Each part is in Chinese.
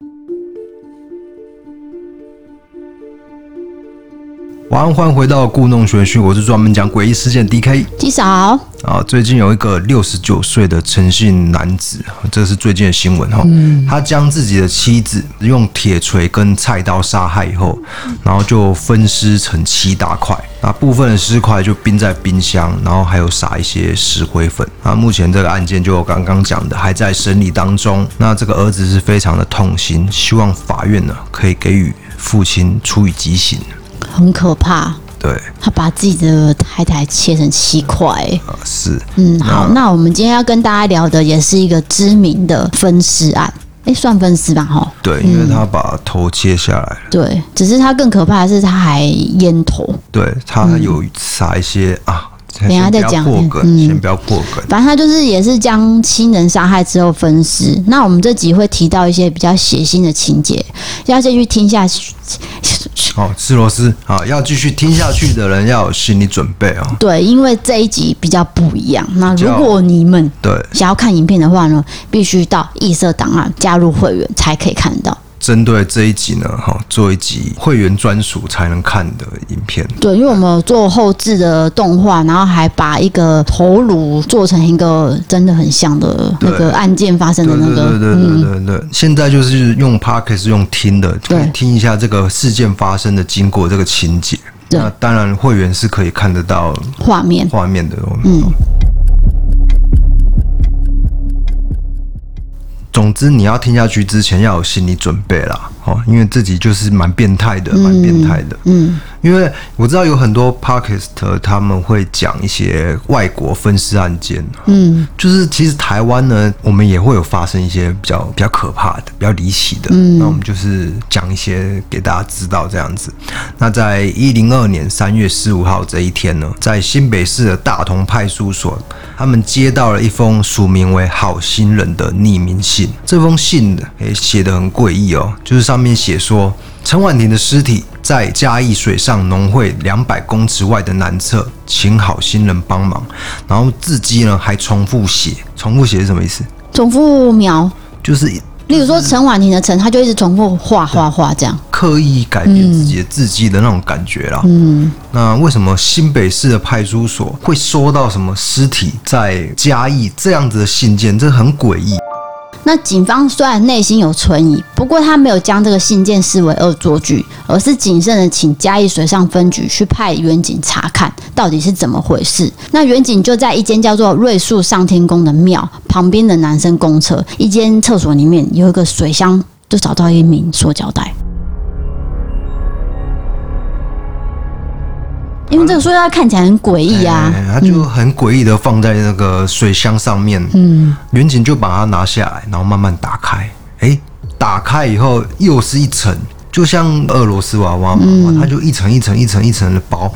thank you 晚安，欢迎回到故弄玄虚，我是专门讲诡异事件 DK 鸡嫂啊。最近有一个六十九岁的陈姓男子，这是最近的新闻哈。嗯、他将自己的妻子用铁锤跟菜刀杀害以后，然后就分尸成七大块，那部分的尸块就冰在冰箱，然后还有撒一些石灰粉。那目前这个案件就我刚刚讲的还在审理当中。那这个儿子是非常的痛心，希望法院呢可以给予父亲处以极刑。很可怕，对，他把自己的太太切成七块，啊，是，嗯，好，那，我们今天要跟大家聊的也是一个知名的分尸案，哎，算分尸吧，哈，对，因为他把头切下来，对，只是他更可怕的是他还阉头，对，他有撒一些、嗯、啊。等下再讲，嗯，先不要破梗。反正他就是也是将亲人杀害之后分尸。那我们这集会提到一些比较血腥的情节，要先去听下去。哦，吃螺丝啊，要继续听下去的人要有心理准备哦。对，因为这一集比较不一样。那如果你们对想要看影片的话呢，必须到异色档案加入会员才可以看到。针对这一集呢，哈，做一集会员专属才能看的影片。对，因为我们做后置的动画，然后还把一个头颅做成一个真的很像的那个案件发生的那个。对对对对对对。现在就是用 Podcast 用听的，对，听一下这个事件发生的经过，这个情节。对。那当然，会员是可以看得到画面画面的。嗯。总之，你要听下去之前要有心理准备啦，哦，因为自己就是蛮变态的，蛮变态的，嗯。嗯因为我知道有很多 podcast 他们会讲一些外国分尸案件，嗯，就是其实台湾呢，我们也会有发生一些比较比较可怕的、比较离奇的，嗯，那我们就是讲一些给大家知道这样子。那在一零二年三月十五号这一天呢，在新北市的大同派出所，他们接到了一封署名为“好心人”的匿名信。这封信诶写得很诡异哦，就是上面写说。陈婉婷的尸体在嘉义水上农会两百公尺外的南侧，请好心人帮忙。然后字迹呢还重复写，重复写是什么意思？重复描，就是例如说陈婉婷的陈，他就一直重复画画画这样，刻意改变自己的字迹的那种感觉啦。嗯，那为什么新北市的派出所会收到什么尸体在嘉义这样子的信件？这很诡异。那警方虽然内心有存疑，不过他没有将这个信件视为恶作剧，而是谨慎的请嘉义水上分局去派员警查看到底是怎么回事。那员警就在一间叫做瑞树上天宫的庙旁边的男生公厕一间厕所里面有一个水箱，就找到一名塑胶袋。因为这个塑料看起来很诡异啊，它就很诡异的放在那个水箱上面，嗯，远景就把它拿下来，然后慢慢打开，哎，打开以后又是一层。就像俄罗斯娃娃嘛，嗯、它就一层一层一层一层的包。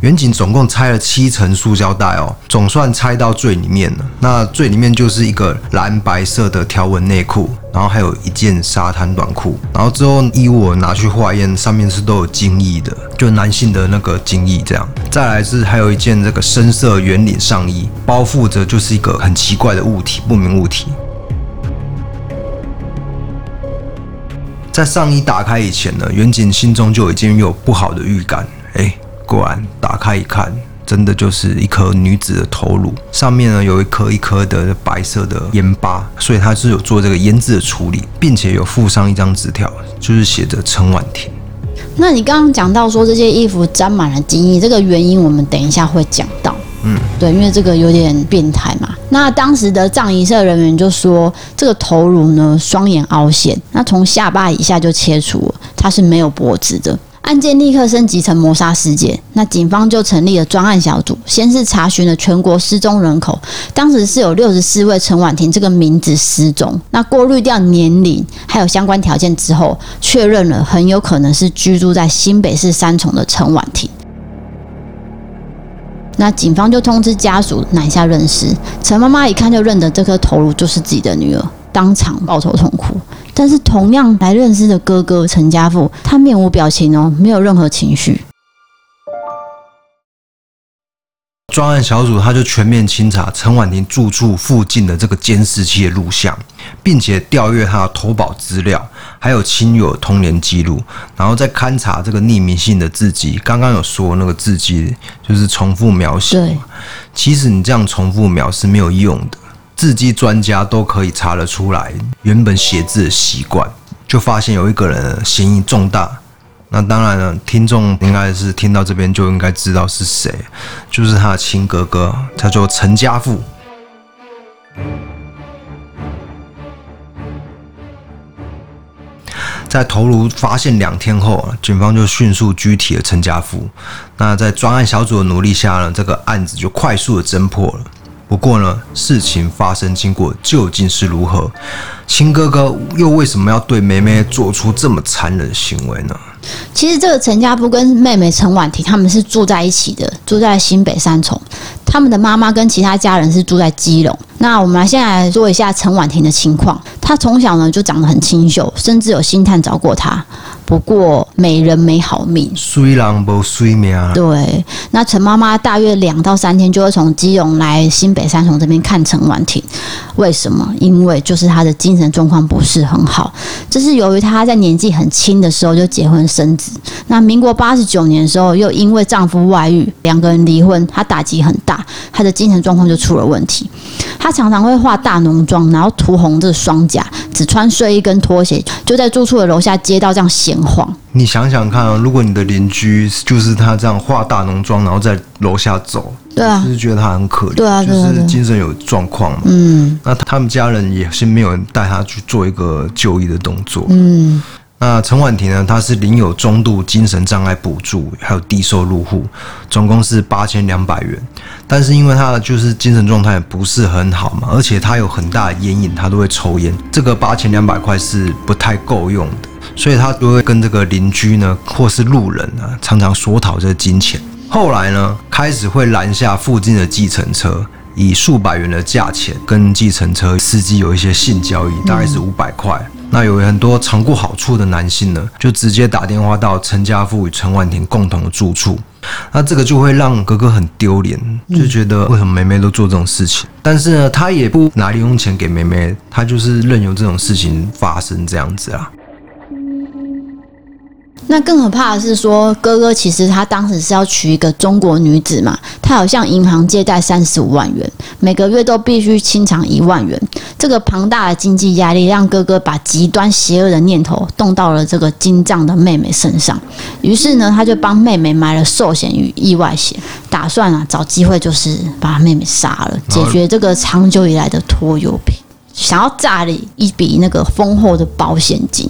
远景总共拆了七层塑胶袋哦，总算拆到最里面了。那最里面就是一个蓝白色的条纹内裤，然后还有一件沙滩短裤。然后之后衣物拿去化验，上面是都有精液的，就男性的那个精液这样。再来是还有一件这个深色圆领上衣，包覆着就是一个很奇怪的物体，不明物体。在上衣打开以前呢，远景心中就已经有不好的预感。哎，果然打开一看，真的就是一颗女子的头颅，上面呢有一颗一颗的白色的盐巴，所以他是有做这个腌制的处理，并且有附上一张纸条，就是写着陈婉婷。那你刚刚讲到说这些衣服沾满了精液，这个原因我们等一下会讲到。对，因为这个有点变态嘛。那当时的葬仪社人员就说，这个头颅呢，双眼凹陷，那从下巴以下就切除了，它是没有脖子的。案件立刻升级成谋杀事件，那警方就成立了专案小组，先是查询了全国失踪人口，当时是有六十四位陈婉婷这个名字失踪。那过滤掉年龄还有相关条件之后，确认了很有可能是居住在新北市三重的陈婉婷。那警方就通知家属南下认尸，陈妈妈一看就认得这颗头颅就是自己的女儿，当场抱头痛哭。但是同样来认尸的哥哥陈家富，他面无表情哦，没有任何情绪。专案小组他就全面清查陈婉婷住处附近的这个监视器的录像，并且调阅他的投保资料，还有亲友通联记录，然后再勘察这个匿名信的字迹。刚刚有说那个字迹就是重复描写，其实你这样重复描是没有用的，字迹专家都可以查得出来原本写字的习惯，就发现有一个人嫌疑重大。那当然了，听众应该是听到这边就应该知道是谁，就是他的亲哥哥，叫做陈家富。在头颅发现两天后，警方就迅速拘提了陈家富。那在专案小组的努力下呢，这个案子就快速的侦破了。不过呢，事情发生经过究竟是如何？亲哥哥又为什么要对妹妹做出这么残忍的行为呢？其实这个陈家富跟妹妹陈婉婷他们是住在一起的，住在新北三重。他们的妈妈跟其他家人是住在基隆。那我们来先来说一下陈婉婷的情况。她从小呢就长得很清秀，甚至有星探找过她。不过美人没好命，衰人不衰命。对，那陈妈妈大约两到三天就会从基隆来新北三重这边看陈婉婷。为什么？因为就是她的精神状况不是很好。这是由于她在年纪很轻的时候就结婚生子。那民国八十九年的时候，又因为丈夫外遇，两个人离婚，她打击很大，她的精神状况就出了问题。她常常会化大浓妆，然后涂红这双颊，只穿睡衣跟拖鞋，就在住处的楼下街道这样闲晃。你想想看啊，如果你的邻居就是他这样化大浓妆，然后在楼下走，对啊，就是觉得他很可怜，对啊，就是精神有状况嘛。嗯，那他们家人也是没有人带他去做一个就医的动作。嗯。那陈婉婷呢？她是领有中度精神障碍补助，还有低收入户，总共是八千两百元。但是因为她就是精神状态不是很好嘛，而且她有很大的烟瘾，她都会抽烟。这个八千两百块是不太够用的，所以她就会跟这个邻居呢，或是路人啊，常常索讨这个金钱。后来呢，开始会拦下附近的计程车，以数百元的价钱跟计程车司机有一些性交易，大概是五百块。那有很多尝过好处的男性呢，就直接打电话到陈家富与陈婉婷共同的住处，那这个就会让哥哥很丢脸，就觉得为什么妹妹都做这种事情，但是呢，他也不拿零用钱给妹妹，他就是任由这种事情发生这样子啊。那更可怕的是说，哥哥其实他当时是要娶一个中国女子嘛，他好向银行借贷三十五万元，每个月都必须清偿一万元。这个庞大的经济压力让哥哥把极端邪恶的念头动到了这个金藏的妹妹身上。于是呢，他就帮妹妹买了寿险与意外险，打算啊找机会就是把妹妹杀了，解决这个长久以来的拖油瓶，想要诈领一笔那个丰厚的保险金。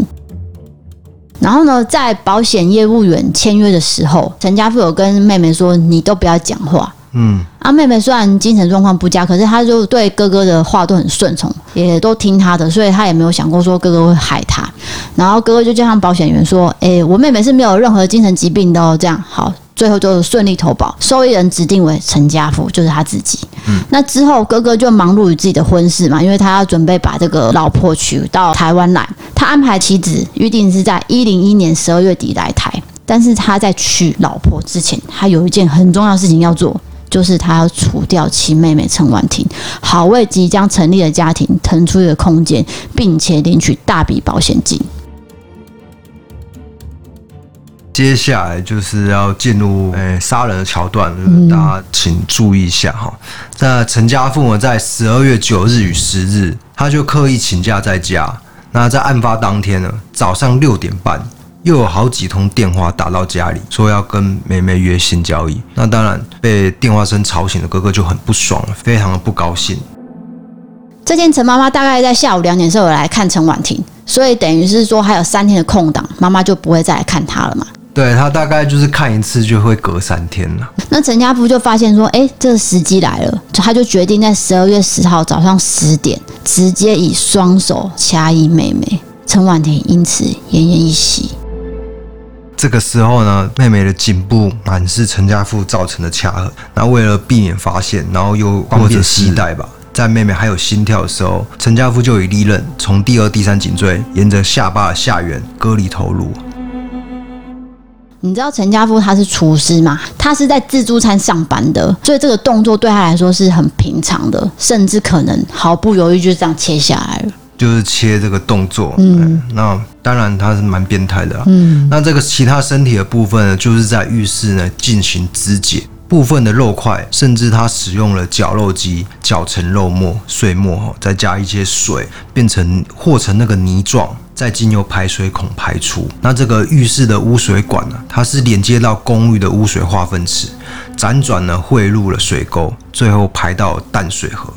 然后呢，在保险业务员签约的时候，陈家富有跟妹妹说：“你都不要讲话。”嗯，啊，妹妹虽然精神状况不佳，可是她就对哥哥的话都很顺从，也都听他的，所以她也没有想过说哥哥会害她。然后哥哥就叫上保险员说：“哎，我妹妹是没有任何精神疾病的哦。”这样好。最后就顺利投保，受益人指定为陈家富，就是他自己。嗯，那之后哥哥就忙碌于自己的婚事嘛，因为他要准备把这个老婆娶到台湾来。他安排妻子预定是在一零一年十二月底来台，但是他在娶老婆之前，他有一件很重要的事情要做，就是他要除掉其妹妹陈婉婷，好为即将成立的家庭腾出一个空间，并且领取大笔保险金。接下来就是要进入诶杀人的桥段，就是大家请注意一下哈。那陈家父母，在十二月九日与十日，他就刻意请假在家。那在案发当天呢，早上六点半，又有好几通电话打到家里，说要跟妹妹约性交易。那当然被电话声吵醒的哥哥就很不爽，非常的不高兴。这天陈妈妈大概在下午两点的时候来看陈婉婷，所以等于是说还有三天的空档，妈妈就不会再来看她了嘛。对，他大概就是看一次就会隔三天了。那陈家富就发现说，哎，这个时机来了，他就决定在十二月十号早上十点，直接以双手掐一妹妹陈婉婷，因此奄奄一息。这个时候呢，妹妹的颈部满是陈家富造成的掐痕。那为了避免发现，然后又方便携带吧，在妹妹还有心跳的时候，陈家富就以利刃从第二、第三颈椎沿着下巴的下缘割离头颅。你知道陈家富他是厨师嘛？他是在自助餐上班的，所以这个动作对他来说是很平常的，甚至可能毫不犹豫就这样切下来了。就是切这个动作，嗯，那当然他是蛮变态的，嗯，那这个其他身体的部分呢，就是在浴室呢进行肢解。部分的肉块，甚至他使用了绞肉机绞成肉末碎末，再加一些水，变成和成那个泥状，再经由排水孔排出。那这个浴室的污水管呢，它是连接到公寓的污水化粪池，辗转呢汇入了水沟，最后排到淡水河。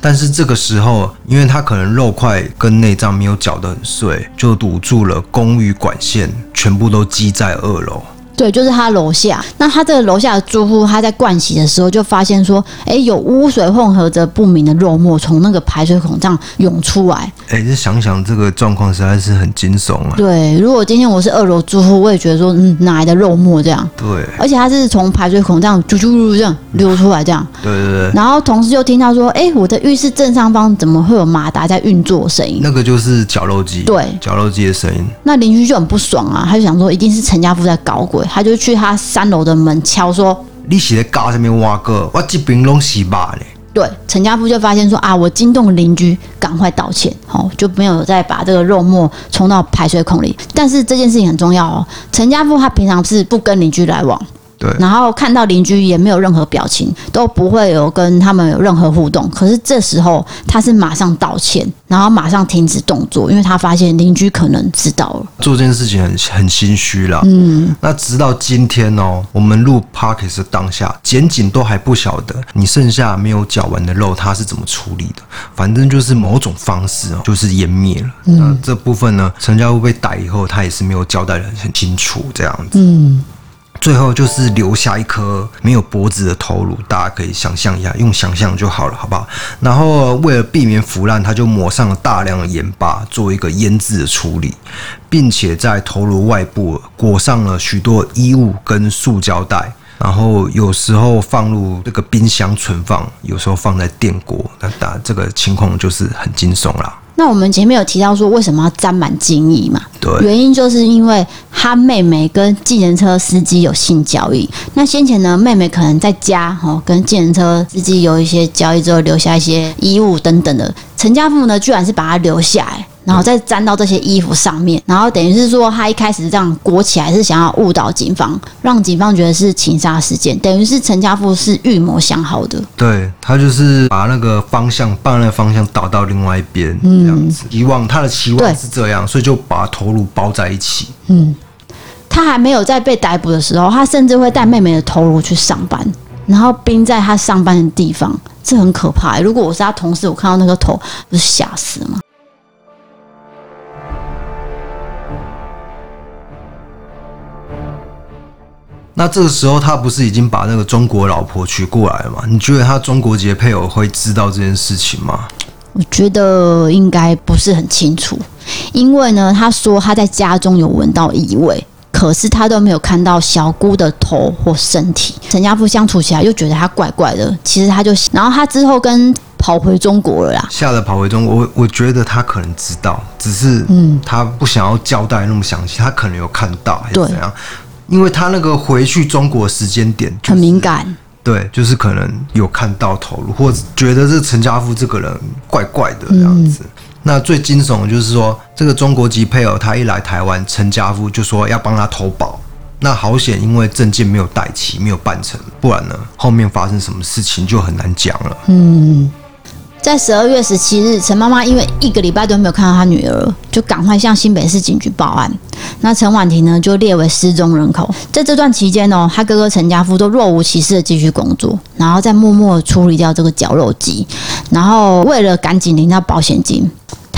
但是这个时候，因为它可能肉块跟内脏没有绞得很碎，就堵住了公寓管线，全部都积在二楼。对，就是他楼下。那他这个楼下的住户，他在灌洗的时候就发现说，哎，有污水混合着不明的肉末从那个排水孔这样涌出来。哎，这想想这个状况实在是很惊悚啊。对，如果今天我是二楼住户，我也觉得说，嗯，哪来的肉末这样？对。而且他是从排水孔这样啾啾啾这样流出来这样。对对对。然后同事就听到说，哎，我的浴室正上方怎么会有马达在运作声音？那个就是绞肉机。对，绞肉机的声音。那邻居就很不爽啊，他就想说，一定是陈家富在搞鬼。他就去他三楼的门敲说：“你是在搞什么挖个？我这边拢洗吧嘞。”对，陈家富就发现说：“啊，我惊动邻居，赶快道歉，好，就没有再把这个肉末冲到排水孔里。但是这件事情很重要哦，陈家富他平常是不跟邻居来往。”对，然后看到邻居也没有任何表情，都不会有跟他们有任何互动。可是这时候他是马上道歉，然后马上停止动作，因为他发现邻居可能知道了。做这件事情很很心虚了。嗯，那直到今天哦，我们录的当下，检警都还不晓得你剩下没有绞完的肉他是怎么处理的。反正就是某种方式哦，就是湮灭了。嗯，那这部分呢，陈家富被逮以后，他也是没有交代的很清楚，这样子。嗯。最后就是留下一颗没有脖子的头颅，大家可以想象一下，用想象就好了，好不好？然后为了避免腐烂，他就抹上了大量的盐巴，做一个腌制的处理，并且在头颅外部裹上了许多衣物跟塑胶袋，然后有时候放入这个冰箱存放，有时候放在电锅，那打这个情况就是很惊悚了。那我们前面有提到说，为什么要沾满精液嘛？原因就是因为他妹妹跟计程车司机有性交易。那先前呢，妹妹可能在家哦，跟计程车司机有一些交易之后，留下一些衣物等等的。陈家富呢，居然是把他留下来。然后再粘到这些衣服上面，然后等于是说他一开始这样裹起来是想要误导警方，让警方觉得是情杀事件，等于是陈家富是预谋想好的。对，他就是把那个方向，把那个方向倒到另外一边，这样子。以往他的期望是这样，所以就把头颅包在一起。嗯，他还没有在被逮捕的时候，他甚至会带妹妹的头颅去上班，然后冰在他上班的地方，这很可怕。如果我是他同事，我看到那个头，不是吓死吗？那这个时候，他不是已经把那个中国老婆娶过来了吗？你觉得他中国籍配偶会知道这件事情吗？我觉得应该不是很清楚，因为呢，他说他在家中有闻到异味，可是他都没有看到小姑的头或身体。陈家富相处起来又觉得他怪怪的，其实他就，然后他之后跟跑回中国了啦，吓得跑回中国。我我觉得他可能知道，只是嗯，他不想要交代那么详细，他可能有看到还是怎样。因为他那个回去中国时间点、就是、很敏感，对，就是可能有看到头颅，或者觉得这陈家富这个人怪怪的这样子。嗯、那最惊悚的就是说，这个中国籍配偶他一来台湾，陈家富就说要帮他投保。那好险，因为证件没有带齐，没有办成，不然呢，后面发生什么事情就很难讲了。嗯。在十二月十七日，陈妈妈因为一个礼拜都没有看到她女儿，就赶快向新北市警局报案。那陈婉婷呢，就列为失踪人口。在这段期间呢，她哥哥陈家夫都若无其事的继续工作，然后再默默处理掉这个绞肉机，然后为了赶紧领到保险金。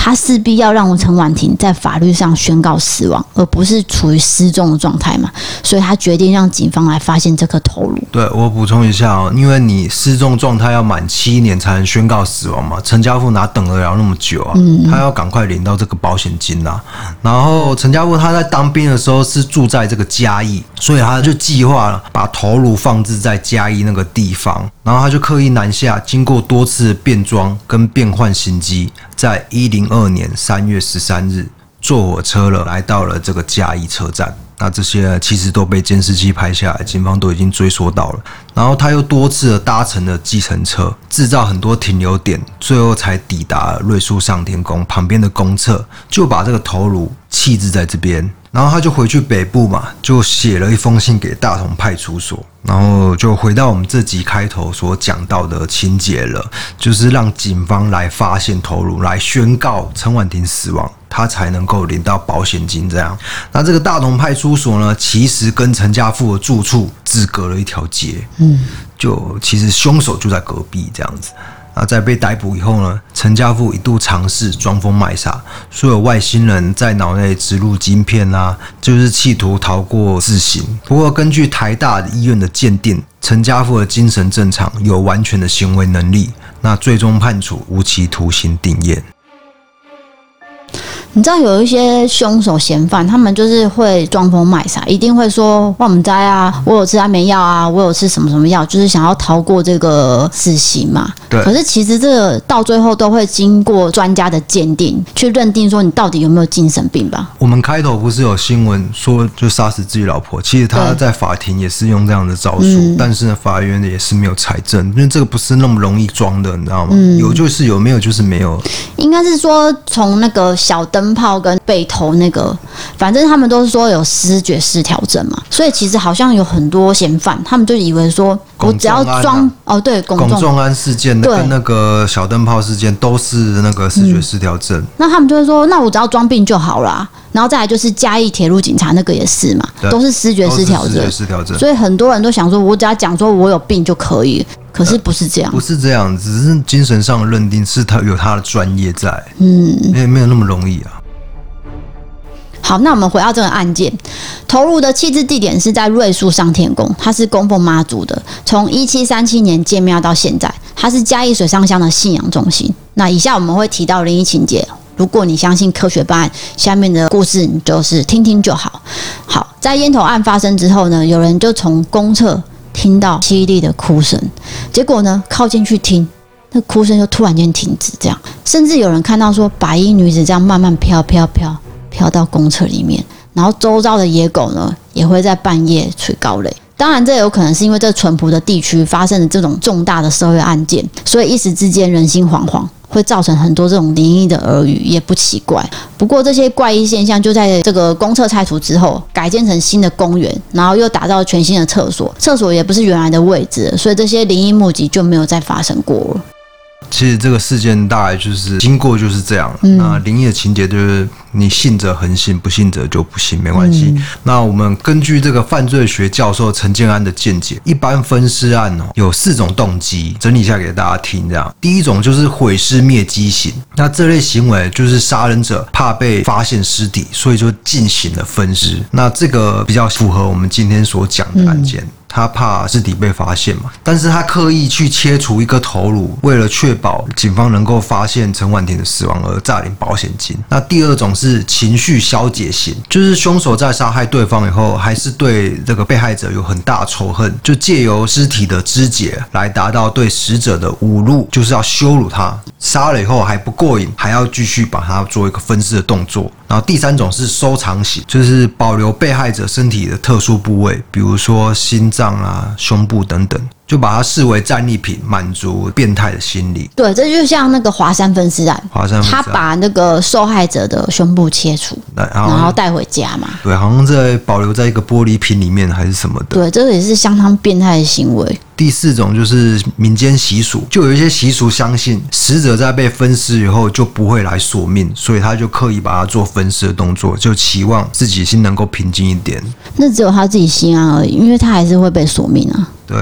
他势必要让陈婉婷在法律上宣告死亡，而不是处于失踪的状态嘛，所以他决定让警方来发现这颗头颅。对，我补充一下哦，因为你失踪状态要满七年才能宣告死亡嘛，陈家富哪等得了那么久啊？嗯，他要赶快领到这个保险金呐。然后陈家富他在当兵的时候是住在这个嘉义，所以他就计划了把头颅放置在嘉义那个地方，然后他就刻意南下，经过多次变装跟变换行迹。在一零二年三月十三日，坐火车了，来到了这个嘉义车站。那这些其实都被监视器拍下来，警方都已经追索到了。然后他又多次的搭乘了计程车，制造很多停留点，最后才抵达瑞树上天宫旁边的公厕，就把这个头颅弃置在这边。然后他就回去北部嘛，就写了一封信给大同派出所，然后就回到我们这集开头所讲到的情节了，就是让警方来发现头颅，来宣告陈婉婷死亡。他才能够领到保险金，这样。那这个大同派出所呢，其实跟陈家富的住处只隔了一条街，嗯，就其实凶手就在隔壁这样子。啊，在被逮捕以后呢，陈家富一度尝试装疯卖傻，说有外星人在脑内植入晶片啊，就是企图逃过死刑。不过根据台大医院的鉴定，陈家富的精神正常，有完全的行为能力，那最终判处无期徒刑定谳。你知道有一些凶手嫌犯，他们就是会装疯卖傻，一定会说我们在啊，我有吃安眠药啊，我有吃什么什么药，就是想要逃过这个死刑嘛。对。可是其实这个到最后都会经过专家的鉴定，去认定说你到底有没有精神病吧。我们开头不是有新闻说就杀死自己老婆，其实他在法庭也是用这样的招数，嗯、但是呢，法院也是没有采证，因为这个不是那么容易装的，你知道吗？嗯、有就是有，没有就是没有。应该是说从那个小灯。灯泡跟背头那个，反正他们都是说有视觉失调症嘛，所以其实好像有很多嫌犯，他们就以为说我只要装、啊、哦，对，龚仲安。事件跟那个小灯泡事件都是那个视觉失调症、嗯，那他们就会说，那我只要装病就好啦，然后再来就是嘉义铁路警察那个也是嘛，都是视觉失调症，失调症，所以很多人都想说，我只要讲说我有病就可以，可是不是这样，呃、不是这样，只是精神上的认定是他有他的专业在，嗯，没有没有那么容易啊。好，那我们回到这个案件，头颅的弃置地点是在瑞树上天宫，它是供奉妈祖的。从一七三七年建庙到现在，它是嘉义水上乡的信仰中心。那以下我们会提到灵异情节，如果你相信科学办案，下面的故事你就是听听就好。好，在烟头案发生之后呢，有人就从公厕听到凄厉的哭声，结果呢靠近去听，那哭声就突然间停止，这样，甚至有人看到说白衣女子这样慢慢飘飘飘。飘到公厕里面，然后周遭的野狗呢也会在半夜吹高雷。当然，这有可能是因为这淳朴的地区发生了这种重大的社会案件，所以一时之间人心惶惶，会造成很多这种灵异的耳语，也不奇怪。不过，这些怪异现象就在这个公厕拆除之后，改建成新的公园，然后又打造全新的厕所，厕所也不是原来的位置，所以这些灵异目击就没有再发生过了。其实这个事件大概就是经过就是这样，嗯、那灵异的情节就是你信则恒信，不信则就不信，没关系。嗯、那我们根据这个犯罪学教授陈建安的见解，一般分尸案哦有四种动机，整理一下给大家听。这样，第一种就是毁尸灭迹型，那这类行为就是杀人者怕被发现尸体，所以就进行了分尸。那这个比较符合我们今天所讲的案件。嗯他怕尸体被发现嘛，但是他刻意去切除一个头颅，为了确保警方能够发现陈婉婷的死亡而诈领保险金。那第二种是情绪消解型，就是凶手在杀害对方以后，还是对这个被害者有很大仇恨，就借由尸体的肢解来达到对死者的侮辱，就是要羞辱他。杀了以后还不过瘾，还要继续把他做一个分尸的动作。然后第三种是收藏型，就是保留被害者身体的特殊部位，比如说心脏啊、胸部等等。就把它视为战利品，满足变态的心理。对，这就像那个华山分尸案，华山分尸案，他把那个受害者的胸部切除，然后带回家嘛。对，好像在保留在一个玻璃瓶里面还是什么的。对，这个也是相当变态的行为。第四种就是民间习俗，就有一些习俗相信死者在被分尸以后就不会来索命，所以他就刻意把它做分尸的动作，就期望自己心能够平静一点。那只有他自己心安而已，因为他还是会被索命啊。对，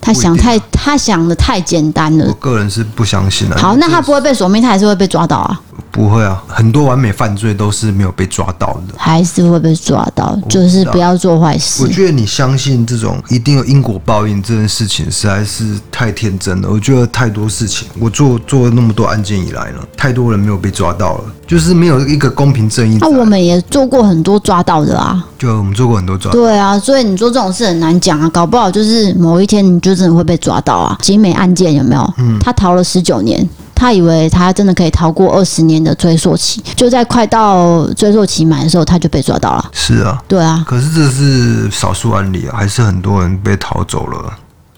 他想太，他想的太简单了。我个人是不相信的。好，那他不会被索命，他还是会被抓到啊。不会啊，很多完美犯罪都是没有被抓到的，还是会被抓到，就是不要做坏事。我觉得你相信这种一定有因果报应这件事情实在是太天真了。我觉得太多事情，我做做了那么多案件以来呢，太多人没有被抓到了，就是没有一个公平正义。那我们也做过很多抓到的啊，就我们做过很多抓到。对啊，所以你做这种事很难讲啊，搞不好就是某一天你就真的会被抓到啊。集美案件有没有？嗯，他逃了十九年。他以为他真的可以逃过二十年的追溯期，就在快到追溯期满的时候，他就被抓到了。是啊，对啊。可是这是少数案例啊，还是很多人被逃走了。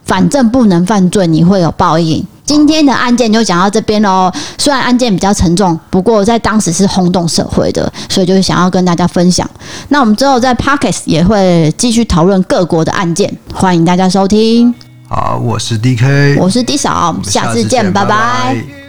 反正不能犯罪，你会有报应。今天的案件就讲到这边喽。虽然案件比较沉重，不过在当时是轰动社会的，所以就是想要跟大家分享。那我们之后在 Podcast 也会继续讨论各国的案件，欢迎大家收听。好，我是 DK，我是 D 嫂，下次见，拜拜。拜拜。